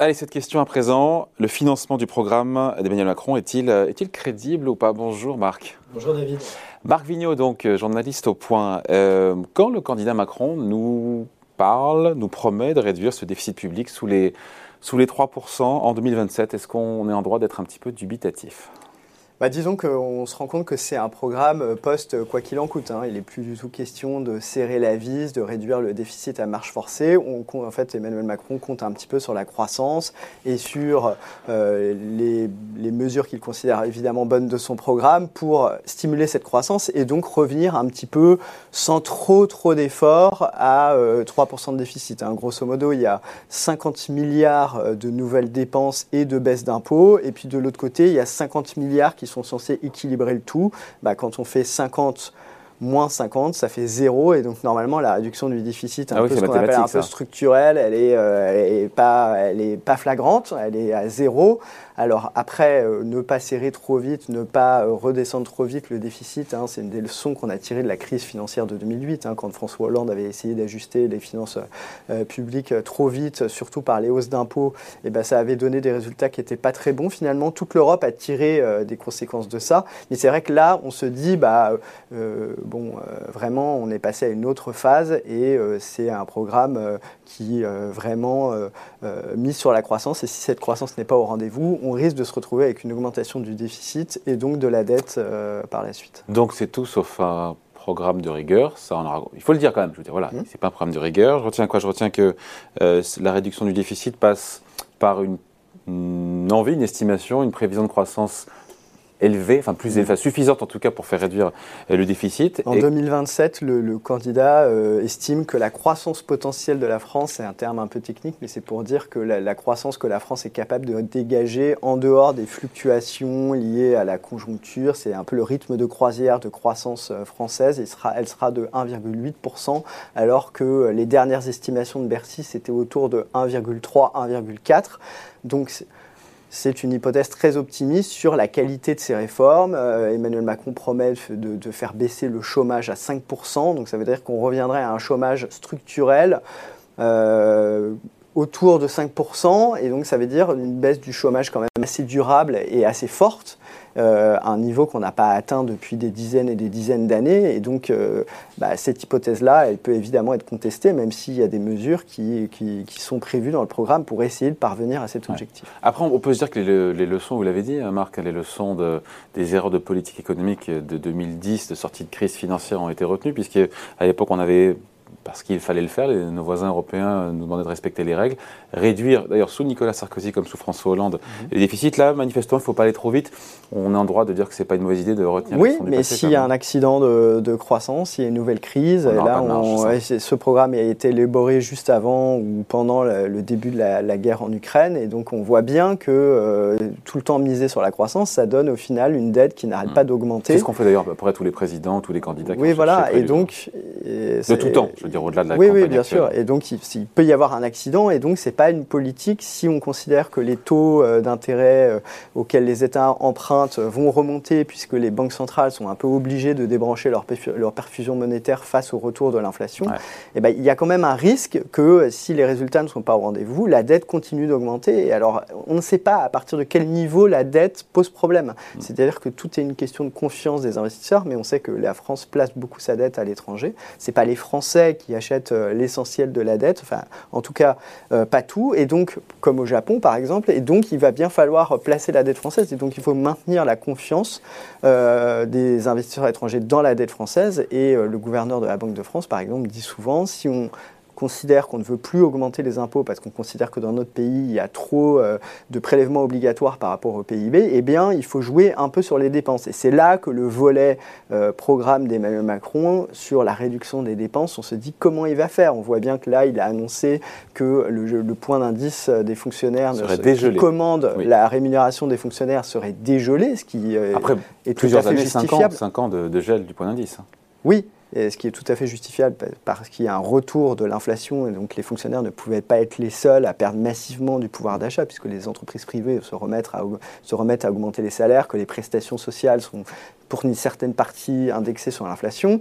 Allez, cette question à présent. Le financement du programme d'Emmanuel Macron est-il est crédible ou pas? Bonjour Marc. Bonjour David. Marc Vigneault, donc euh, journaliste au point. Euh, quand le candidat Macron nous parle, nous promet de réduire ce déficit public sous les, sous les 3% en 2027, est-ce qu'on est en droit d'être un petit peu dubitatif? Bah, disons qu'on se rend compte que c'est un programme euh, post euh, quoi qu'il en coûte. Hein. Il n'est plus du tout question de serrer la vis, de réduire le déficit à marche forcée. En fait, Emmanuel Macron compte un petit peu sur la croissance et sur euh, les, les, mesures qu'il considère évidemment bonnes de son programme pour stimuler cette croissance et donc revenir un petit peu sans trop trop d'efforts à 3% de déficit. Hein. Grosso modo, il y a 50 milliards de nouvelles dépenses et de baisses d'impôts. Et puis de l'autre côté, il y a 50 milliards qui sont censés équilibrer le tout, bah, quand on fait 50 moins 50, ça fait 0. Et donc, normalement, la réduction du déficit, un ah peu ce qu'on appelle un peu structurelle, elle n'est euh, est pas, elle est pas flagrante, elle est à 0. Alors après, euh, ne pas serrer trop vite, ne pas euh, redescendre trop vite le déficit, hein, c'est une des leçons qu'on a tirées de la crise financière de 2008, hein, quand François Hollande avait essayé d'ajuster les finances euh, publiques trop vite, surtout par les hausses d'impôts, et ben ça avait donné des résultats qui n'étaient pas très bons. Finalement, toute l'Europe a tiré des conséquences de ça. Mais c'est vrai que là, on se dit, bah, bon, vraiment, on est passé à une autre phase et c'est un programme qui vraiment mise sur la croissance. Et si cette croissance n'est pas au rendez-vous, on risque de se retrouver avec une augmentation du déficit et donc de la dette euh, par la suite. Donc c'est tout sauf un programme de rigueur. Ça, il faut le dire quand même. Je veux dire, voilà, mmh. c'est pas un programme de rigueur. Je retiens quoi? Je retiens que euh, la réduction du déficit passe par une, une envie, une estimation, une prévision de croissance élevée, enfin plus élevée, suffisante en tout cas pour faire réduire euh, le déficit. En 2027, le, candidat euh, estime que la croissance potentielle de la France, c'est un terme un peu technique, mais c'est pour dire que la, croissance que la France est capable de dégager en dehors des fluctuations liées à la conjoncture, c'est un peu le rythme de croisière de croissance euh, française, sera, elle sera de 1,8%, alors que les dernières estimations de Bercy, c'était autour de 1,3, 1,4. Donc c'est une hypothèse très optimiste sur la qualité de ces réformes. Euh, Emmanuel Macron promet de, faire baisser le chômage à 5%, donc ça veut dire qu'on reviendrait à un chômage structurel euh, autour de 5%, et donc ça veut dire une baisse du chômage quand même assez durable et assez forte. Euh, un niveau qu'on n'a pas atteint depuis des dizaines et des dizaines d'années. Et donc, euh, bah, cette hypothèse-là, elle peut évidemment être contestée, même s'il y a des mesures qui, qui, sont prévues dans le programme pour essayer de parvenir à cet objectif. Après, on peut se dire que les, leçons, vous l'avez dit, hein, Marc, les leçons de, des erreurs de politique économique de 2010, de sortie de crise financière, ont été retenues, puisqu'à l'époque, on avait parce qu'il fallait le faire, nos voisins européens nous demandaient de respecter les règles, réduire, d'ailleurs sous Nicolas Sarkozy comme sous François Hollande, mhm. les déficits. Là, manifestement, il ne faut pas aller trop vite. On est en droit de dire que ce n'est pas une mauvaise idée de retenir. Oui, mais s'il y a un accident de, croissance, s'il y a une nouvelle crise, là, ce programme a été élaboré juste avant ou pendant le, début de la, guerre en Ukraine, et donc on voit bien que euh, tout le temps miser sur la croissance, ça donne au final une dette qui n'arrête mm. pas d'augmenter. C'est ce qu'on fait d'ailleurs à peu près tous les présidents, tous les candidats. oui, voilà, et donc... de tout temps, je veux dire au-delà de la oui, Oui, bien sûr. Et donc, il, peut y avoir un accident. Et donc, ce n'est pas une politique si on considère que les taux euh, d'intérêt euh, auxquels les États empruntent vont remonter, puisque les banques centrales sont un peu obligées de débrancher leur, leur perfusion monétaire face au retour de l'inflation. Et eh ben, il y a quand même un risque que si les résultats ne sont pas au rendez-vous, la dette continue d'augmenter. Et alors, on ne sait pas à partir de quel niveau la dette pose problème. Mm. C'est-à-dire que tout est une question de confiance des investisseurs, mais on sait que la France place beaucoup sa dette à l'étranger. Ce n'est pas les Français qui achètent euh, l'essentiel de la dette, enfin en tout cas euh, pas tout, et donc comme au Japon par exemple, et donc il va bien falloir placer la dette française, et donc il faut maintenir la confiance euh, des investisseurs étrangers dans la dette française, et le gouverneur de la Banque de France par exemple dit souvent, si on considère qu'on ne veut plus augmenter les impôts parce qu'on considère que dans notre pays, il y a trop euh, de prélèvements obligatoires par rapport au PIB, eh bien, il faut jouer un peu sur les dépenses. Et c'est là que le volet euh, programme d'Emmanuel Macron sur la réduction des dépenses, on se dit comment il va faire. On voit bien que là, il a annoncé que le, point d'indice des fonctionnaires serait dégelé. qui commande la rémunération des fonctionnaires serait dégelé, ce qui euh, Après est plusieurs tout à fait années, justifiable. 5 ans, ans de, de, gel du point d'indice. Hein. Ce qui est tout à fait justifiable parce qu'il y a un retour de l'inflation et donc les fonctionnaires ne pouvaient pas être les seuls à perdre massivement du pouvoir d'achat puisque les entreprises privées se remettent à augmenter les salaires, que les prestations sociales sont pour une certaine partie indexées sur l'inflation.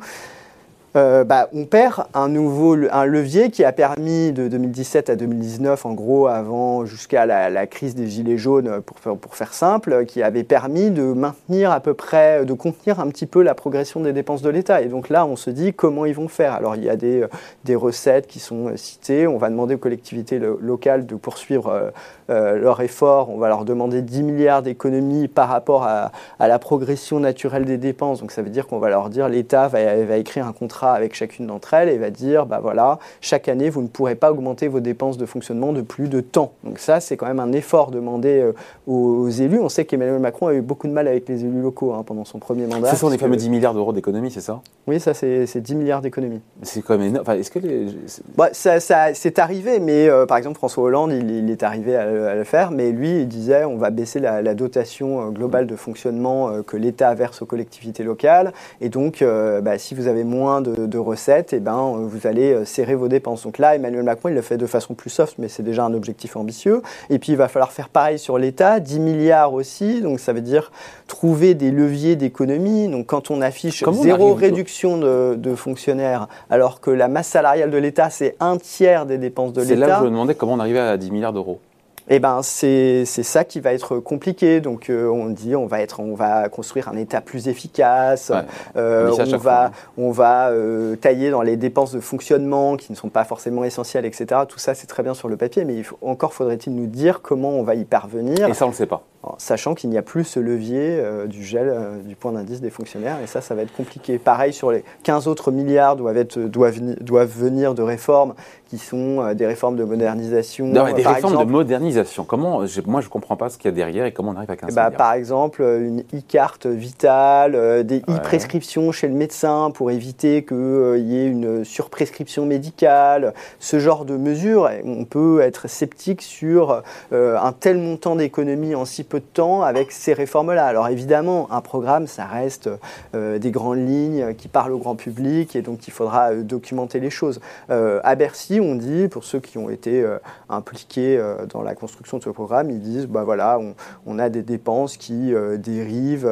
Euh, bah, on perd un nouveau un levier qui a permis de 2017 à 2019, en gros, avant jusqu'à la, crise des gilets jaunes, pour faire, pour faire simple, qui avait permis de maintenir à peu près, de contenir un petit peu la progression des dépenses de l'État. Et donc là, on se dit comment ils vont faire? Alors il y a des, des recettes qui sont citées. On va demander aux collectivités locales de poursuivre euh, euh, leur effort. On va leur demander 10 milliards d'économies par rapport à, la progression naturelle des dépenses. Donc ça veut dire qu'on va leur dire l'État va, va écrire un contrat avec chacune d'entre elles et va dire, bah voilà, chaque année, vous ne pourrez pas augmenter vos dépenses de fonctionnement de plus de temps. Donc ça, c'est quand même un effort demandé euh, aux, élus. On sait qu'Emmanuel Macron a eu beaucoup de mal avec les élus locaux hein, pendant son premier mandat. Ce sont les fameux 10 milliards d'euros d'économie, c'est ça? Oui, ça, c'est 10 milliards d'économies. C'est quand même énorme. Enfin, est-ce que les... bah, ça, ça c'est arrivé, mais euh, par exemple, François Hollande, il, est arrivé à, le faire, mais lui, il disait, on va baisser la, dotation euh, globale de fonctionnement que l'État verse aux collectivités locales. Et donc, bah, si vous avez moins de de, recettes, et eh ben, euh, vous allez euh, serrer vos dépenses. Donc là, Emmanuel Macron, il le fait de façon plus soft, mais c'est déjà un objectif ambitieux. Et puis, il va falloir faire pareil sur l'État, 10 milliards aussi. Donc, ça veut dire trouver des leviers d'économie. Donc, quand on affiche zéro réduction de, fonctionnaires, alors que la masse salariale de l'État, c'est un tiers des dépenses de l'État. C'est là je me demandais comment on arrivait à 10 milliards d'euros. Eh ben, c'est ça qui va être compliqué. Donc, euh, on dit on va, être, on va construire un État plus efficace, euh, on, va, hein. on va euh, tailler dans les dépenses de fonctionnement qui ne sont pas forcément essentielles, etc. Tout ça, c'est très bien sur le papier, mais il faut, encore faudrait-il nous dire comment on va y parvenir. Et ça, on ne le sait pas sachant qu'il n'y a plus ce levier euh, du gel euh, du point d'indice des fonctionnaires, et ça, ça va être compliqué. Pareil, sur les 15 autres milliards doivent, être, doivent, doivent venir de réformes qui sont euh, des réformes de modernisation. Non, des réformes de modernisation. Comment, moi, je ne comprends pas ce qu'il y a derrière et comment on arrive à 15 bah, Par exemple, une e-carte vitale, des e-prescriptions chez le médecin pour éviter qu'il y ait une surprescription médicale, ce genre de mesures. On peut être sceptique sur un tel montant d'économie en si peu de temps avec ces réformes-là. Alors évidemment, un programme, ça reste euh, des grandes lignes qui parlent au grand public et donc il faudra euh, documenter les choses. Euh, à Bercy, on dit, pour ceux qui ont été impliqués dans la construction de ce programme, ils disent, bah voilà, on, a des dépenses qui dérivent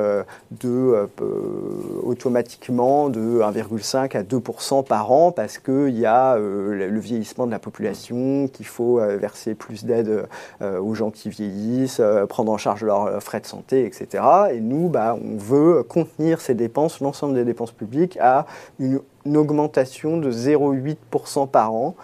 de, automatiquement de 1,5 à 2% par an parce qu'il y a le vieillissement de la population, qu'il faut verser plus d'aide aux gens qui vieillissent, prendre en charge charge leurs euh, frais de santé, etc. Et nous, bah, on veut contenir ces dépenses, l'ensemble des dépenses publiques, à une augmentation de 0,8% par an.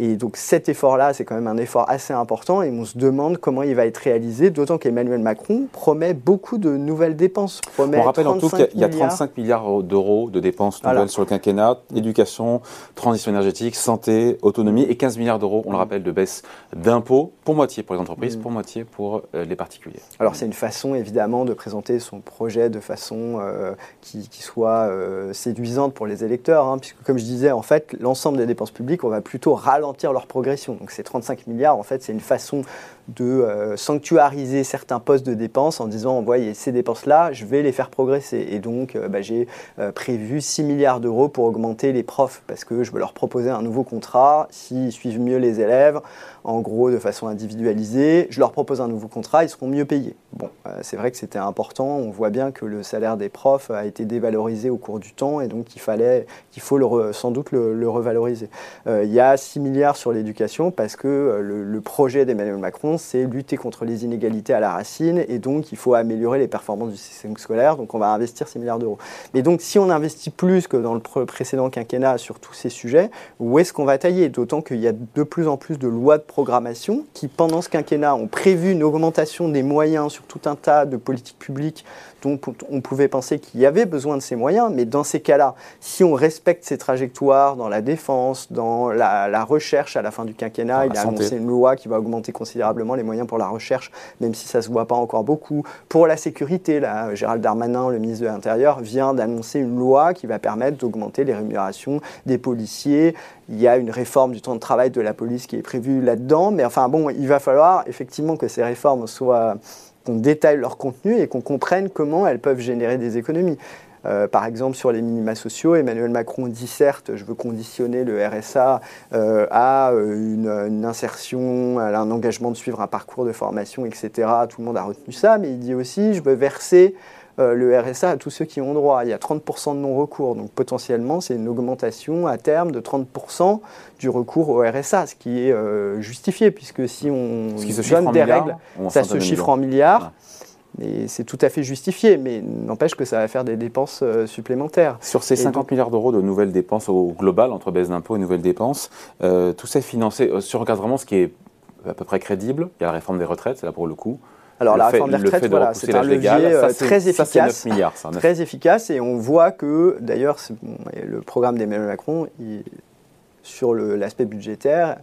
Et donc cet effort-là, c'est quand même un effort assez important et on se demande comment il va être réalisé, d'autant qu'Emmanuel Macron promet beaucoup de nouvelles dépenses. on rappelle en tout qu'il y, a 35 milliards d'euros de dépenses nouvelles sur le quinquennat, éducation, transition énergétique, santé, autonomie et 15 milliards d'euros, on le rappelle, de baisse d'impôts, pour moitié pour les entreprises, mm. pour moitié pour euh, les particuliers. Alors c'est une façon évidemment de présenter son projet de façon euh, qui, soit euh, séduisante pour les électeurs, hein, puisque comme je disais, en fait, l'ensemble des dépenses publiques, on va plutôt ralentir leur progression. Donc ces 35 milliards, en fait, c'est une façon de euh, sanctuariser certains postes de dépenses en disant, voyez, ces dépenses-là, je vais les faire progresser. Et donc, euh, bah, j'ai euh, prévu 6 milliards d'euros pour augmenter les profs, parce que je veux leur proposer un nouveau contrat, s'ils suivent mieux les élèves, en gros, de façon individualisée, je leur propose un nouveau contrat, ils seront mieux payés. Bon, c'est vrai que c'était important, on voit bien que le salaire des profs a été dévalorisé au cours du temps, et donc il fallait, qu'il faut sans doute le, revaloriser. il y a 6 milliards sur l'éducation, parce que le projet d'Emmanuel Macron, c'est lutter contre les inégalités à la racine et donc il faut améliorer les performances du système scolaire. Donc on va investir 6 milliards d'euros. Mais donc si on investit plus que dans le précédent quinquennat sur tous ces sujets, où est-ce qu'on va tailler? D'autant qu'il y a de plus en plus de lois de programmation qui, pendant ce quinquennat, ont prévu une augmentation des moyens sur tout un tas de politiques publiques dont on pouvait penser qu'il y avait besoin de ces moyens, mais dans ces cas-là, si on respecte ces trajectoires dans la défense, dans la, recherche à la fin du quinquennat, il a annoncé une loi qui va augmenter considérablement les moyens pour la recherche, même si ça ne se voit pas encore beaucoup. Pour la sécurité, là, Gérald Darmanin, le ministre de l'Intérieur, vient d'annoncer une loi qui va permettre d'augmenter les rémunérations des policiers. Il y a une réforme du temps de travail de la police qui est prévue là-dedans, mais enfin bon, il va falloir effectivement que ces réformes soient qu'on détaille leur contenu et qu'on comprenne comment elles peuvent générer des économies. Euh, par exemple, sur les minima sociaux, Emmanuel Macron dit certes, je veux conditionner le RSA euh, à euh, une, insertion, à un engagement de suivre un parcours de formation, etc. Tout le monde a retenu ça, mais il dit aussi, je veux verser euh, le RSA à tous ceux qui ont droit. Il y a 30% de non-recours, donc potentiellement c'est une augmentation à terme de 30% du recours au RSA, ce qui est euh, justifié, puisque si on donne des règles, ça se chiffre en milliards. Et c'est tout à fait justifié, mais n'empêche que ça va faire des dépenses euh, supplémentaires. Sur ces 50 milliards d'euros de nouvelles dépenses au global, entre baisse d'impôts et nouvelles dépenses, euh, tout ça est financé euh, sur vraiment ce qui est à peu près crédible. Il y a la réforme des retraites, c'est là pour le coup. Alors la réforme des retraites, voilà, c'est un levier très efficace, milliards, très efficace, et on voit que d'ailleurs le programme d'Emmanuel Macron, il, sur l'aspect budgétaire,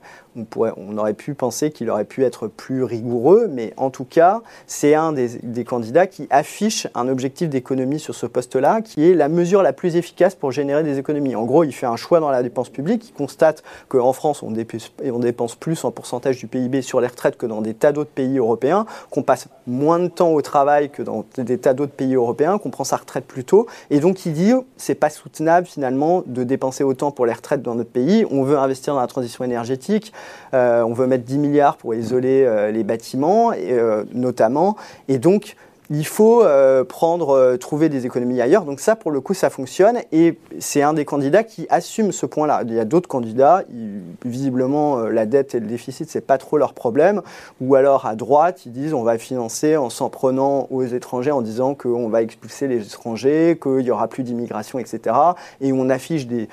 on, aurait pu penser qu'il aurait pu être plus rigoureux, mais en tout cas, c'est un des, candidats qui affiche un objectif d'économie sur ce poste-là, qui est la mesure la plus efficace pour générer des économies. En gros, il fait un choix dans la dépense publique, il constate qu'en France, on dépense, on dépense plus en pourcentage du PIB sur les retraites que dans des tas d'autres pays européens, qu'on passe moins de temps au travail que dans des tas d'autres pays européens, qu'on prend sa retraite plus tôt, et donc il dit c'est pas soutenable finalement de dépenser autant pour les retraites dans notre pays. On veut investir dans la transition énergétique, on veut mettre 10 milliards pour isoler euh, les bâtiments, euh, notamment. Et donc, il faut euh, prendre, euh, trouver des économies ailleurs. Donc ça, pour le coup, ça fonctionne. Et c'est un des candidats qui assume ce point-là. Il y a d'autres candidats, visiblement, euh, la dette et le déficit, c'est pas trop leur problème. Ou alors, à droite, ils disent on va financer en s'en prenant aux étrangers, en disant qu'on va expulser les étrangers, qu'il y aura plus d'immigration, etc. Et on affiche des,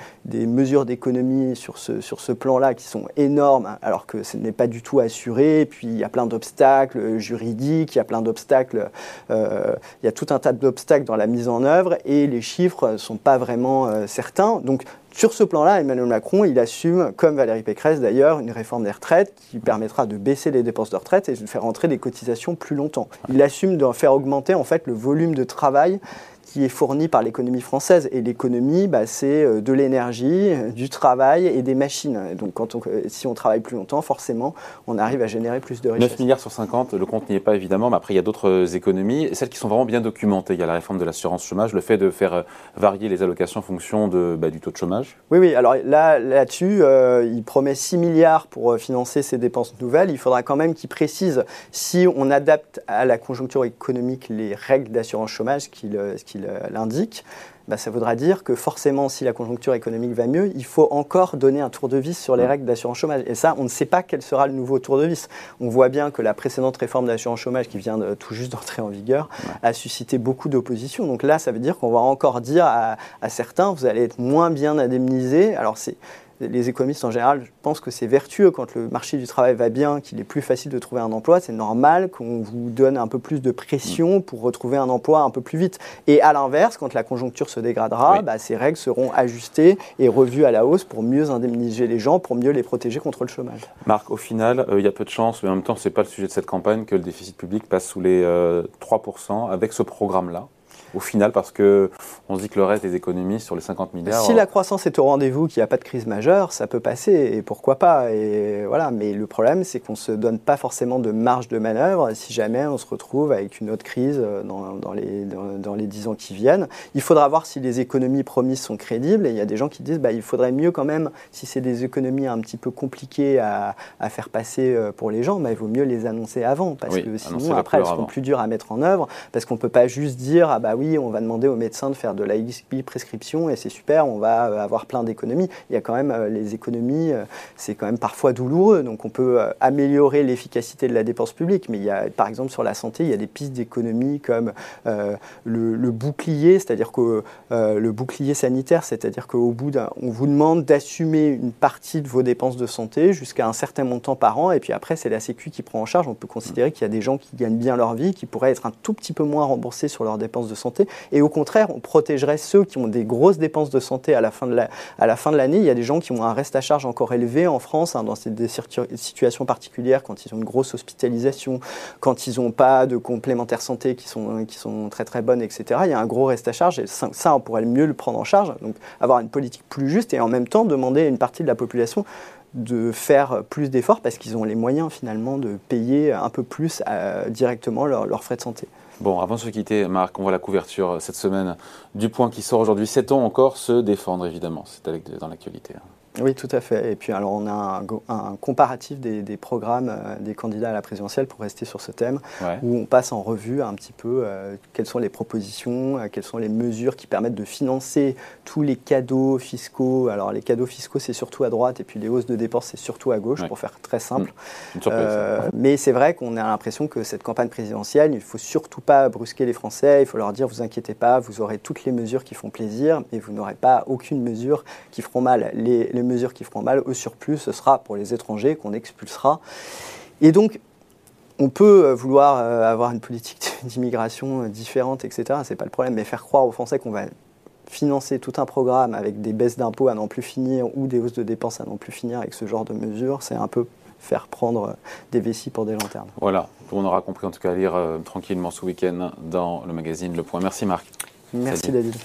mesures d'économie sur ce, sur ce plan-là qui sont énormes, alors que ce n'est pas du tout assuré. Et puis, il y a plein d'obstacles juridiques, il y a plein d'obstacles il y a tout un tas d'obstacles dans la mise en œuvre et les chiffres ne sont pas vraiment euh, certains. Donc sur ce plan-là, Emmanuel Macron, il assume, comme Valérie Pécresse d'ailleurs, une réforme des retraites qui permettra de baisser les dépenses de retraite et de faire entrer des cotisations plus longtemps. Il assume de faire augmenter en fait le volume de travail qui est fourni par l'économie française. Et l'économie, bah, c'est euh, de l'énergie, euh, du travail et des machines. donc quand on, euh, si on travaille plus longtemps, forcément, on arrive à générer plus de richesses. 9 milliards sur 50, le compte n'y est pas évidemment, mais après il y a d'autres économies, celles qui sont vraiment bien documentées. Il y a la réforme de l'assurance chômage, le fait de faire varier les allocations en fonction de, bah, du taux de chômage. Oui, oui, alors là, là-dessus, il promet 6 milliards pour financer ces dépenses nouvelles. Il faudra quand même qu'il précise si on adapte à la conjoncture économique les règles d'assurance chômage qu'il l'indique, bah, ça voudra dire que forcément, si la conjoncture économique va mieux, il faut encore donner un tour de vis sur les règles d'assurance chômage. Et ça, on ne sait pas quel sera le nouveau tour de vis. On voit bien que la précédente réforme d'assurance chômage, qui vient de, tout juste d'entrer en vigueur, a suscité beaucoup d'opposition. Donc là, ça veut dire qu'on va encore dire à, à, certains, vous allez être moins bien indemnisés. Alors c'est les économistes en général pensent que c'est vertueux quand le marché du travail va bien, qu'il est plus facile de trouver un emploi. C'est normal qu'on vous donne un peu plus de pression pour retrouver un emploi un peu plus vite. Et à l'inverse, quand la conjoncture se dégradera, bah, ces règles seront ajustées et revues à la hausse pour mieux indemniser les gens, pour mieux les protéger contre le chômage. Marc, au final, euh, il y a peu de chance, mais en même temps, ce n'est pas le sujet de cette campagne que le déficit public passe sous les 3% euh, avec ce programme-là au final parce que on se dit que le reste des économies sur les 50 milliards. Si la croissance est au rendez-vous, qu'il n'y a pas de crise majeure, ça peut passer et pourquoi pas. Et voilà. Mais le problème, c'est qu'on ne se donne pas forcément de marge de manœuvre si jamais on se retrouve avec une autre crise dans, dans les, dans, les 10 ans qui viennent. Il faudra voir si les économies promises sont crédibles. Et il y a des gens qui disent bah, il faudrait mieux quand même, si c'est des économies un petit peu compliquées à, à faire passer euh, pour les gens, bah, il vaut mieux les annoncer avant. Parce que sinon, après, elles seront plus dures à mettre en œuvre. Parce qu'on ne peut pas juste dire ah bah oui, on va demander aux médecins de faire de la prescription et c'est super, on va euh, avoir plein d'économies. Il y a quand même euh, les économies, euh, c'est quand même parfois douloureux, donc on peut améliorer l'efficacité de la dépense publique, mais il y a, par exemple, sur la santé, il y a des pistes d'économie comme le, bouclier, c'est-à-dire que le bouclier sanitaire, c'est-à-dire qu'au bout d'un, on vous demande d'assumer une partie de vos dépenses de santé jusqu'à un certain montant par an, et puis après, c'est la Sécu qui prend en charge. On peut considérer qu'il y a des gens qui gagnent bien leur vie, qui pourraient être un tout petit peu moins remboursés sur leurs dépenses de santé et au contraire, on protégerait ceux qui ont des grosses dépenses de santé à la fin de l'année. Il y a des gens qui ont un reste à charge encore élevé en France, hein, dans des situations particulières, quand ils ont une grosse hospitalisation, quand ils n'ont pas de complémentaires santé qui sont, très très bonnes, etc. Il y a un gros reste à charge et ça, on pourrait mieux le prendre en charge. Donc avoir une politique plus juste et en même temps demander à une partie de la population de faire plus d'efforts parce qu'ils ont les moyens finalement de payer un peu plus euh, directement leurs frais de santé. Bon, avant de se quitter, Marc, on voit la couverture euh, cette semaine du point qui sort aujourd'hui. Sait-on encore se défendre, évidemment? C'est dans l'actualité. Oui, tout à fait. Et puis alors on a un, comparatif des, programmes euh, des candidats à la présidentielle pour rester sur ce thème, où on passe en revue un petit peu euh, quelles sont les propositions, euh, quelles sont les mesures qui permettent de financer tous les cadeaux fiscaux. Alors les cadeaux fiscaux c'est surtout à droite et puis les hausses de dépenses c'est surtout à gauche pour faire très simple. Mmh. mais c'est vrai qu'on a l'impression que cette campagne présidentielle, il ne faut surtout pas brusquer les Français, il faut leur dire vous inquiétez pas, vous aurez toutes les mesures qui font plaisir et vous n'aurez pas aucune mesure qui feront mal. Les, les mesures qui feront mal au surplus, ce sera pour les étrangers qu'on expulsera. Et donc, on peut euh, vouloir euh, avoir une politique d'immigration euh, différente, etc. C'est pas le problème, mais faire croire aux Français qu'on va financer tout un programme avec des baisses d'impôts à n'en plus finir ou des hausses de dépenses à n'en plus finir avec ce genre de mesures, c'est un peu faire prendre des vessies pour des lanternes. Voilà, on aura compris en tout cas à lire tranquillement ce week-end dans le magazine Le Point. Merci Marc. Merci David.